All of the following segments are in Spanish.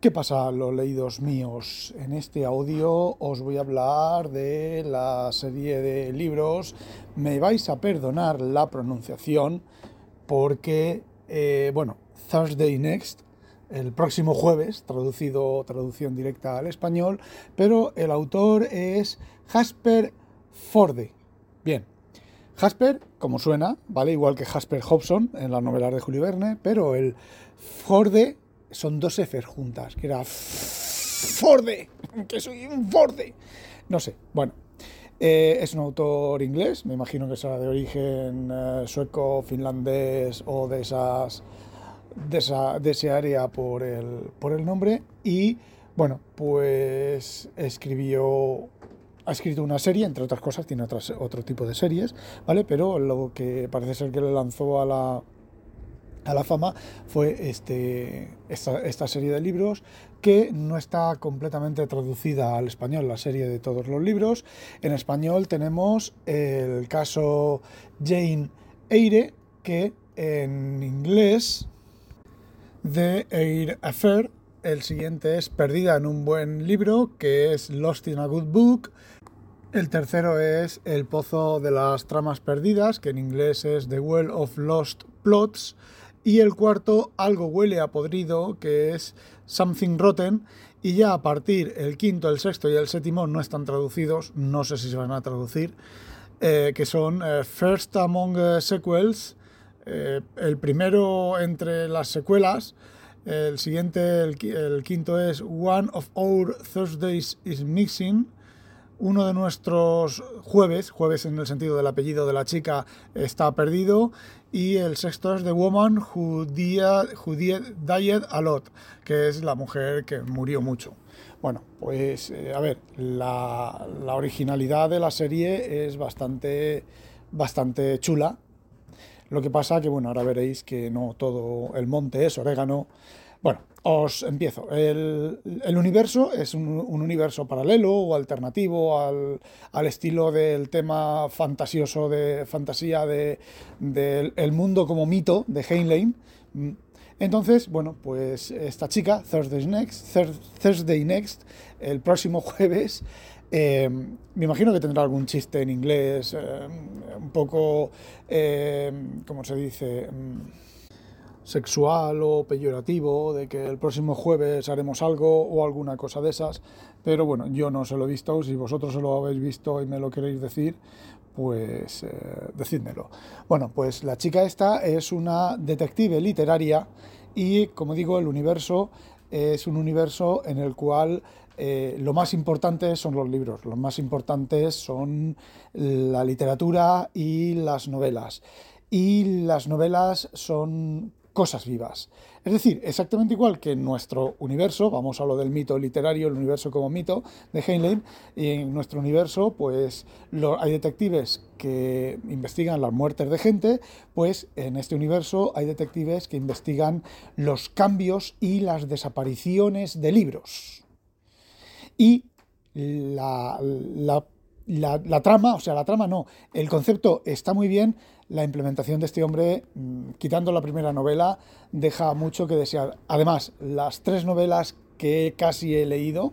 ¿Qué pasa, los leídos míos? En este audio os voy a hablar de la serie de libros. Me vais a perdonar la pronunciación porque, eh, bueno, Thursday Next, el próximo jueves, traducido, traducción directa al español, pero el autor es Jasper Forde. Bien, Jasper, como suena, ¿vale? Igual que Jasper Hobson en las novelas de Julio Verne, pero el Forde son dos Fs juntas, que era Forde, que soy un Forde. No sé, bueno. Eh, es un autor inglés, me imagino que será de origen eh, sueco, finlandés o de esas de, esa, de ese área por el, por el nombre. Y bueno, pues escribió ha escrito una serie, entre otras cosas, tiene otras, otro tipo de series, ¿vale? Pero lo que parece ser que le lanzó a la, a la fama fue este, esta, serie de libros que no está completamente traducida al español, la serie de todos los libros. En español tenemos el caso Jane Eyre, que en inglés de Eyre Affair, el siguiente es Perdida en un buen libro, que es Lost in a Good Book. El tercero es El Pozo de las Tramas Perdidas, que en inglés es The Well of Lost Plots. Y el cuarto, algo huele a podrido, que es Something Rotten. Y ya a partir el quinto, el sexto y el séptimo no están traducidos, no sé si se van a traducir, eh, que son eh, First Among eh, Sequels, el primero entre las secuelas, el siguiente, el, el, quinto es One of Our Thursdays is Missing, uno de nuestros jueves, jueves en el sentido del apellido de la chica, está perdido. Y el sexto es The Woman Who, Died a Lot, que es la mujer que murió mucho. Bueno, pues eh, a ver, la, la, originalidad de la serie es bastante, bastante chula. Lo que pasa que, bueno, ahora veréis que no todo el monte es orégano. Bueno, os empiezo. El, universo es un, universo paralelo o alternativo al, estilo del tema fantasioso de fantasía del de, el mundo como mito de Heinlein. Entonces, bueno, pues esta chica, Thursday Next, Thursday Next el próximo jueves, eh, me imagino que tendrá algún chiste en inglés, eh, un poco, eh, ¿cómo se dice? Sexual o peyorativo de que el próximo jueves haremos algo o alguna cosa de esas, pero bueno, yo no se lo he visto, si vosotros se lo habéis visto y me lo queréis decir, pues eh, decídmelo. Bueno, pues la chica esta es una detective literaria y, como digo, el universo es un universo en el cual eh, lo más importante son los libros, lo más importantes son la literatura y las novelas. Y las novelas son cosas vivas. Es decir, exactamente igual que en nuestro universo, vamos a lo del mito literario, el universo como mito de Heinlein, y en nuestro universo, pues hay detectives que investigan las muertes de gente, pues en este universo hay detectives que investigan los cambios y las desapariciones de libros. Y la, la la, trama, o sea, la trama no, el concepto está muy bien, la implementación de este hombre, mm, quitando la primera novela, deja mucho que desear. Además, las tres novelas que casi he leído,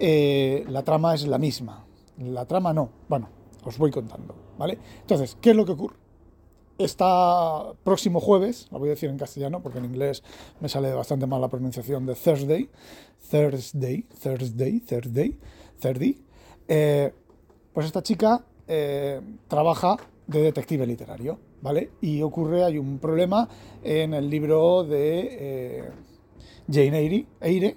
eh, la trama es la misma. La trama no. Bueno, os voy contando, ¿vale? Entonces, ¿qué es lo que ocurre? Está próximo jueves, lo voy a decir en castellano porque en inglés me sale bastante mal la pronunciación de Thursday, Thursday, Thursday, Thursday, Thursday. Eh, pues esta chica eh, trabaja de detective literario, ¿vale? Y ocurre, hay un problema en el libro de eh, Jane Eyre, Eyre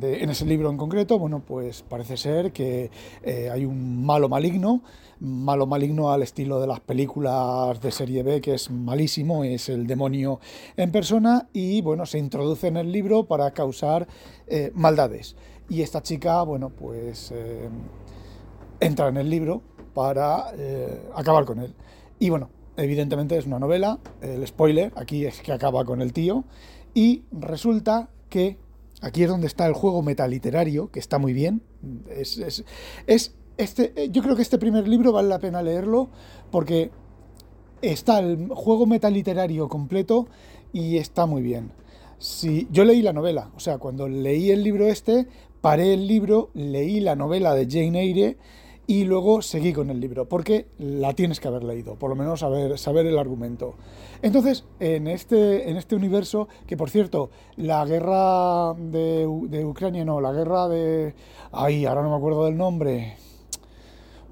en ese libro en concreto, bueno, pues parece ser que eh, hay un malo maligno, malo maligno al estilo de las películas de serie B, que es malísimo, es el demonio en persona, y bueno, se introduce en el libro para causar maldades. Y esta chica, bueno, pues entra en el libro para eh, acabar con él. Y bueno, evidentemente es una novela, el spoiler aquí es que acaba con el tío, y resulta que aquí es donde está el juego metaliterario, que está muy bien, es, es, este, yo creo que este primer libro vale la pena leerlo porque está el juego metaliterario completo y está muy bien. si yo leí la novela, o sea, cuando leí el libro este, paré el libro, leí la novela de Jane Eyre y luego seguí con el libro, porque la tienes que haber leído, por lo menos saber, saber el argumento. Entonces, en este, en este universo, que por cierto, la guerra de, de Ucrania, no, la guerra de... Ay, ahora no me acuerdo del nombre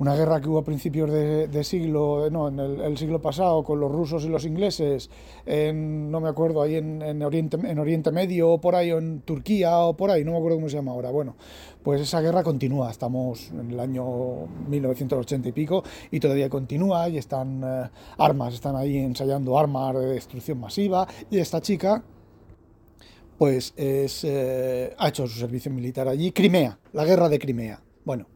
una guerra que hubo a principios de, siglo, no, en el, siglo pasado con los rusos y los ingleses, no me acuerdo, ahí en, Oriente, en Oriente Medio o por ahí, o en Turquía o por ahí, no me acuerdo cómo se llama ahora. Bueno, pues esa guerra continúa, estamos en el año 1980 y pico y todavía continúa y están eh, armas, están ahí ensayando armas de destrucción masiva y esta chica pues es, eh, ha hecho su servicio militar allí, Crimea, la guerra de Crimea. Bueno,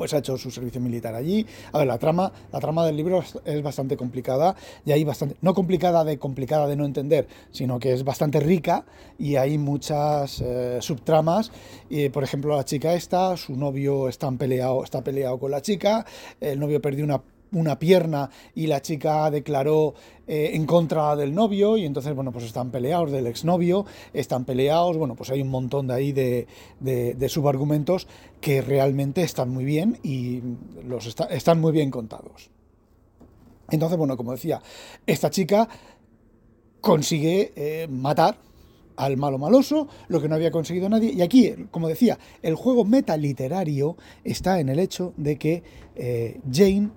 pues ha hecho su servicio militar allí. A ver, la trama, la trama del libro es, bastante complicada y hay bastante, no complicada de complicada de no entender, sino que es bastante rica y hay muchas eh, subtramas. Y, por ejemplo, la chica esta, su novio está peleado, está peleado con la chica, el novio perdió una una pierna y la chica declaró eh, en contra del novio y entonces, bueno, pues están peleados del exnovio, están peleados, bueno, pues hay un montón de ahí de, de, subargumentos que realmente están muy bien y los están muy bien contados. Entonces, bueno, como decía, esta chica consigue eh, matar al malo maloso, lo que no había conseguido nadie. Y aquí, como decía, el juego metaliterario está en el hecho de que eh, Jane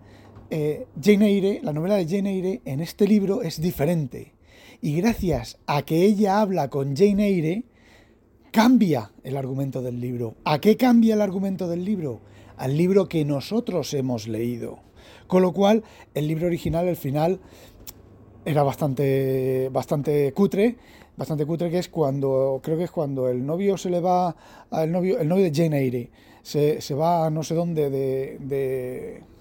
eh, Jane Eyre, la novela de Jane Eyre en este libro es diferente. Y gracias a que ella habla con Jane Eyre, cambia el argumento del libro. ¿A qué cambia el argumento del libro? Al libro que nosotros hemos leído. Con lo cual, el libro original, el final, era bastante, bastante cutre, bastante cutre que es cuando, creo que es cuando el novio se le va, al novio, el novio de Jane Eyre, se, va a no sé dónde de de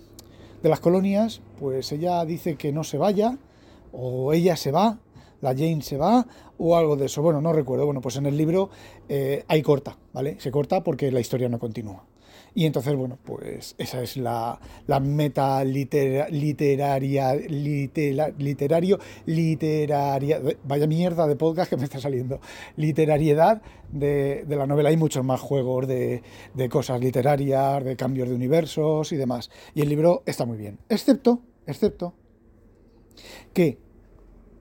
las colonias, pues ella dice que no se vaya, o ella se va, la Jane se va, o algo de eso. Bueno, no recuerdo. Bueno, pues en el libro eh, hay corta, ¿vale? Se corta porque la historia no continúa. Y entonces, bueno, pues esa es la, la meta literaria, literario, literaria, vaya mierda de podcast que me está saliendo, literariedad de, la novela. Hay muchos más juegos de, de cosas literarias, de cambios de universos y demás. Y el libro está muy bien, excepto, excepto que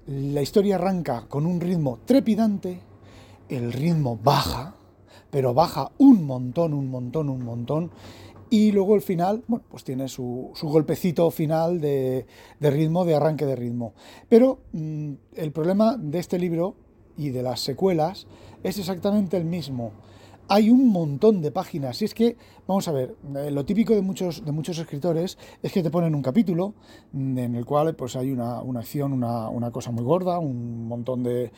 la historia arranca con un ritmo trepidante, el ritmo baja, pero baja un montón, un montón, un montón. Y luego el final, bueno, pues tiene su, golpecito final de, ritmo, de arranque de ritmo. Pero mm, el problema de este libro y de las secuelas es exactamente el mismo. Hay un montón de páginas. Y es que, vamos a ver, eh, lo típico de muchos, de muchos escritores es que te ponen un capítulo mm, en el cual pues, hay una, acción, una, cosa muy gorda, un montón de,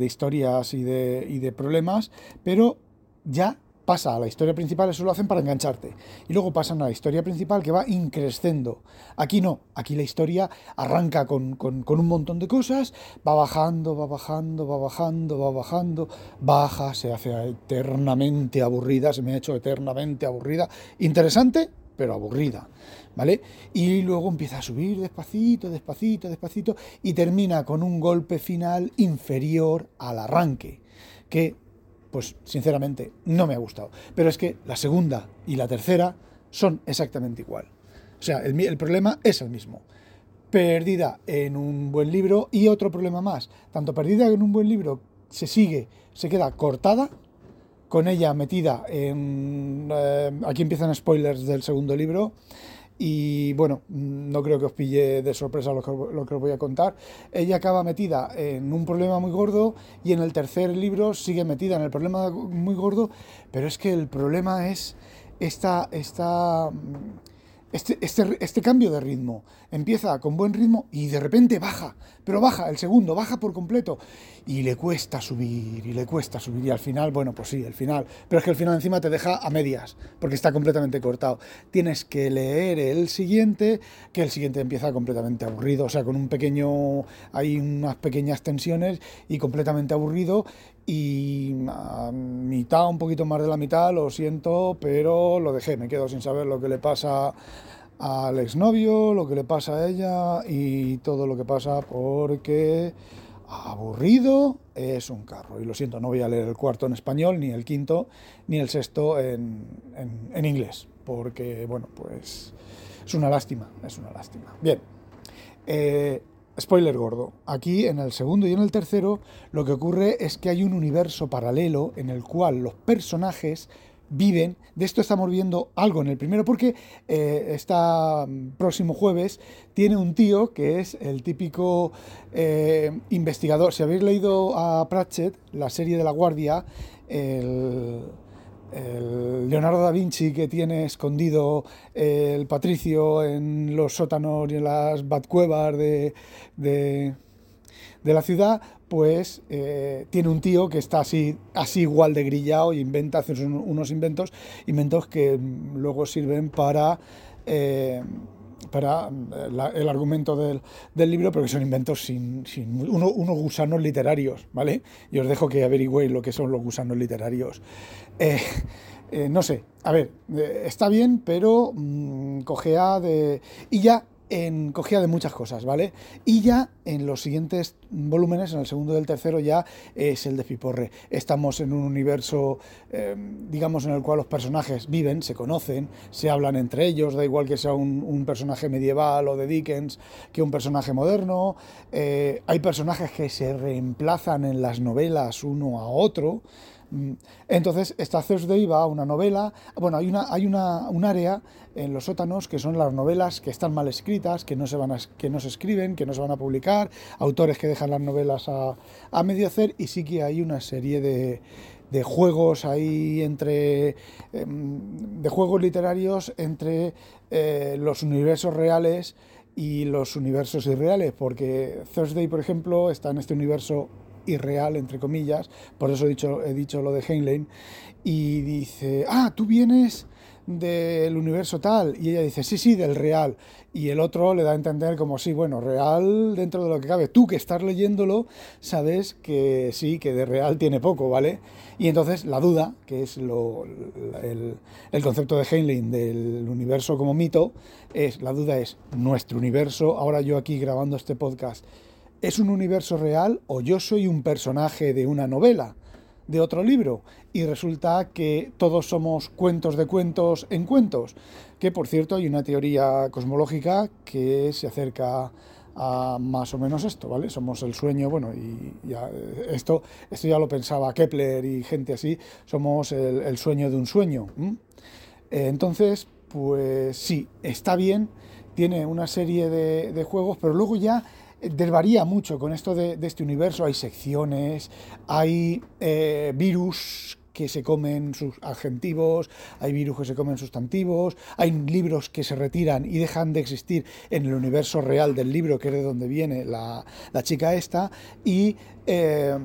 historias y de, y de problemas, pero ya pasa a la historia principal, eso lo hacen para engancharte. Y luego pasan a la historia principal que va increciendo. Aquí no, aquí la historia arranca con, un montón de cosas, va bajando, va bajando, va bajando, va bajando, baja, se hace eternamente aburrida, se me ha hecho eternamente aburrida. Interesante, pero aburrida. ¿Vale? Y luego empieza a subir despacito, despacito, despacito y termina con un golpe final inferior al arranque, que pues sinceramente no me ha gustado. Pero es que la segunda y la tercera son exactamente igual. O sea, el, problema es el mismo. Perdida en un buen libro y otro problema más. Tanto perdida en un buen libro se sigue, se queda cortada, con ella metida en... Eh, aquí empiezan spoilers del segundo libro y bueno, no creo que os pille de sorpresa lo que, os voy a contar. Ella acaba metida en un problema muy gordo y en el tercer libro sigue metida en el problema muy gordo, pero es que el problema es esta, esta este, este, este, cambio de ritmo empieza con buen ritmo y de repente baja, pero baja, el segundo baja por completo y le cuesta subir y le cuesta subir y al final, bueno, pues sí, el final, pero es que el final encima te deja a medias porque está completamente cortado. Tienes que leer el siguiente, que el siguiente empieza completamente aburrido, o sea, con un pequeño, hay unas pequeñas tensiones y completamente aburrido y a mitad, un poquito más de la mitad, lo siento, pero lo dejé, me quedo sin saber lo que le pasa al exnovio, lo que le pasa a ella y todo lo que pasa porque aburrido es un carro. Y lo siento, no voy a leer el cuarto en español, ni el quinto, ni el sexto en, inglés, porque, bueno, pues es una lástima, es una lástima. Bien, eh, spoiler gordo. Aquí en el segundo y en el tercero lo que ocurre es que hay un universo paralelo en el cual los personajes viven. De esto estamos viendo algo en el primero, porque eh, este próximo jueves tiene un tío que es el típico eh, investigador. Si habéis leído a Pratchett, la serie de la Guardia, el, Leonardo da Vinci que tiene escondido el Patricio en los sótanos y en las batcuevas de, de de la ciudad, pues eh, tiene un tío que está así, así igual de grillado y inventa, hace unos inventos, inventos que luego sirven para, eh, para eh, el argumento del, libro, pero que son inventos sin, unos gusanos literarios, ¿vale? Y os dejo que averigüéis lo que son los gusanos literarios. no sé, a ver, está bien, pero mm, cogea de... Y ya en, cogía de muchas cosas, ¿vale? Y ya en los siguientes volúmenes, en el segundo y el tercero, ya es el de Piporre. Estamos en un universo, eh, digamos, en el cual los personajes viven, se conocen, se hablan entre ellos, da igual que sea un, personaje medieval o de Dickens que un personaje moderno. Eh, hay personajes que se reemplazan en las novelas uno a otro. Mm, entonces, esta Thursday va a una novela, bueno, hay, una, hay una, un área en los sótanos que son las novelas que están mal escritas, que no se, van a, que no se escriben, que no se van a publicar, autores que dejan las novelas a, a medio hacer y sí que hay una serie de, de juegos ahí entre em, de juegos literarios entre eh, los universos reales y los universos irreales porque Thursday por ejemplo está en este universo irreal, entre comillas, por eso he dicho, he dicho lo de Heinlein, y dice, ah, tú vienes del universo tal, y ella dice, sí, sí, del real, y el otro le da a entender como, sí, bueno, real dentro de lo que cabe, tú que estás leyéndolo, sabes que sí, que de real tiene poco, ¿vale? Y entonces la duda, que es lo, el, el concepto de Heinlein del universo como mito, es, la duda es, nuestro universo, ahora yo aquí grabando este podcast, ¿Es un universo real o yo soy un personaje de una novela, de otro libro? Y resulta que todos somos cuentos de cuentos en cuentos. Que por cierto hay una teoría cosmológica que se acerca a más o menos esto, ¿vale? Somos el sueño, bueno, y ya, esto, esto ya lo pensaba Kepler y gente así, somos el, sueño de un sueño. entonces, pues sí, está bien, tiene una serie de juegos, pero luego ya desvaría mucho con esto de, este universo. Hay secciones, hay eh, virus que se comen sus adjetivos, hay virus que se comen sustantivos, hay libros que se retiran y dejan de existir en el universo real del libro, que es de donde viene la, chica esta, y eh,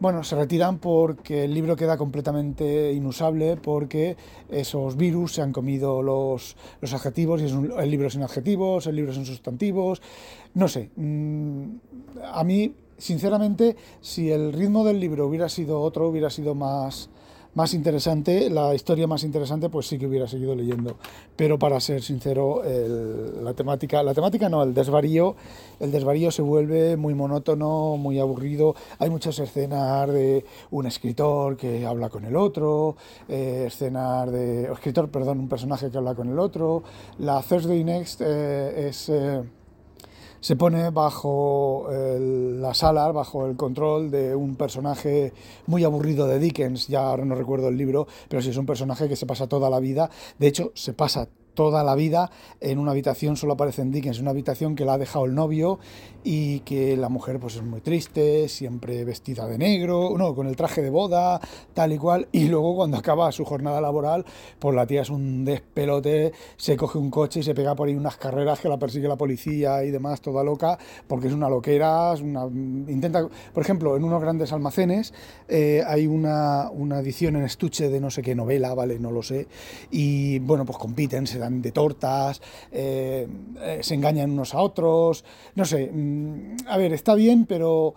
bueno, se retiran porque el libro queda completamente inusable, porque esos virus se han comido los, los adjetivos y es el libro sin adjetivos, el libro sin sustantivos. No sé, mm, a mí, sinceramente, si el ritmo del libro hubiera sido otro, hubiera sido más más interesante, la historia más interesante, pues sí que hubiera seguido leyendo. Pero para ser sincero, la temática, la temática no, el desvarío, el desvarío se vuelve muy monótono, muy aburrido. Hay muchas escenas de un escritor que habla con el otro, eh, escenas de, escritor, perdón, un personaje que habla con el otro. La Thursday Next eh, es eh, se pone bajo la sala, bajo el control de un personaje muy aburrido de Dickens, ya ahora no recuerdo el libro, pero sí es un personaje que se pasa toda la vida, de hecho se pasa toda la vida en una habitación, solo aparece en Dickens, una habitación que la ha dejado el novio y que la mujer pues es muy triste, siempre vestida de negro, no, con el traje de boda, tal y cual, y luego cuando acaba su jornada laboral, pues la tía es un despelote, se coge un coche y se pega por ahí unas carreras que la persigue la policía y demás, toda loca, porque es una loquera, una, intenta, por ejemplo, en unos grandes almacenes eh, hay una, una edición en estuche de no sé qué novela, vale, no lo sé, y bueno, pues compiten, se dan de tortas, eh, eh, se engañan unos a otros, no sé, mm, a ver, está bien, pero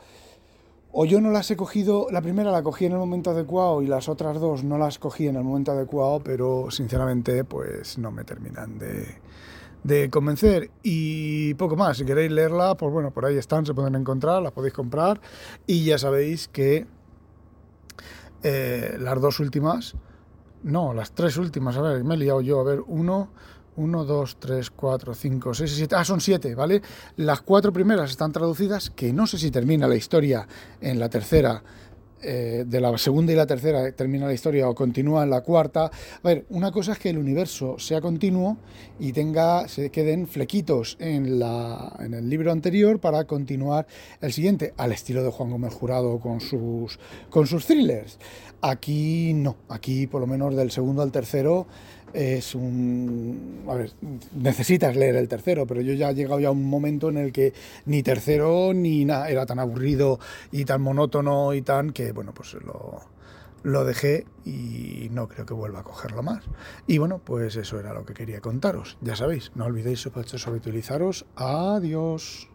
o yo no las he cogido, la primera la cogí en el momento adecuado y las otras dos no las cogí en el momento adecuado, pero sinceramente pues no me terminan de, de convencer y poco más. Si queréis leerla, pues bueno, por ahí están, se pueden encontrar, las podéis comprar y ya sabéis que eh, las dos últimas, no, las tres últimas, a ver, me he liado yo, a ver, uno, 1, 2, 3, 4, 5, 6, 7. Ah, son 7, ¿vale? Las cuatro primeras están traducidas, que no sé si termina la historia en la tercera. Eh, de la segunda y la tercera termina la historia o continúa en la cuarta. A ver, una cosa es que el universo sea continuo y tenga, se queden flequitos en, la, en el libro anterior para continuar el siguiente, al estilo de Juan Gómez Jurado con sus, con sus thrillers. Aquí no, aquí por lo menos del segundo al tercero es un... A ver, necesitas leer el tercero, pero yo ya he llegado ya a un momento en el que ni tercero ni nada, era tan aburrido y tan monótono y tan que, bueno, pues lo, lo dejé y no creo que vuelva a cogerlo más. Y bueno, pues eso era lo que quería contaros. Ya sabéis, no olvidéis sobre utilizaros. Adiós.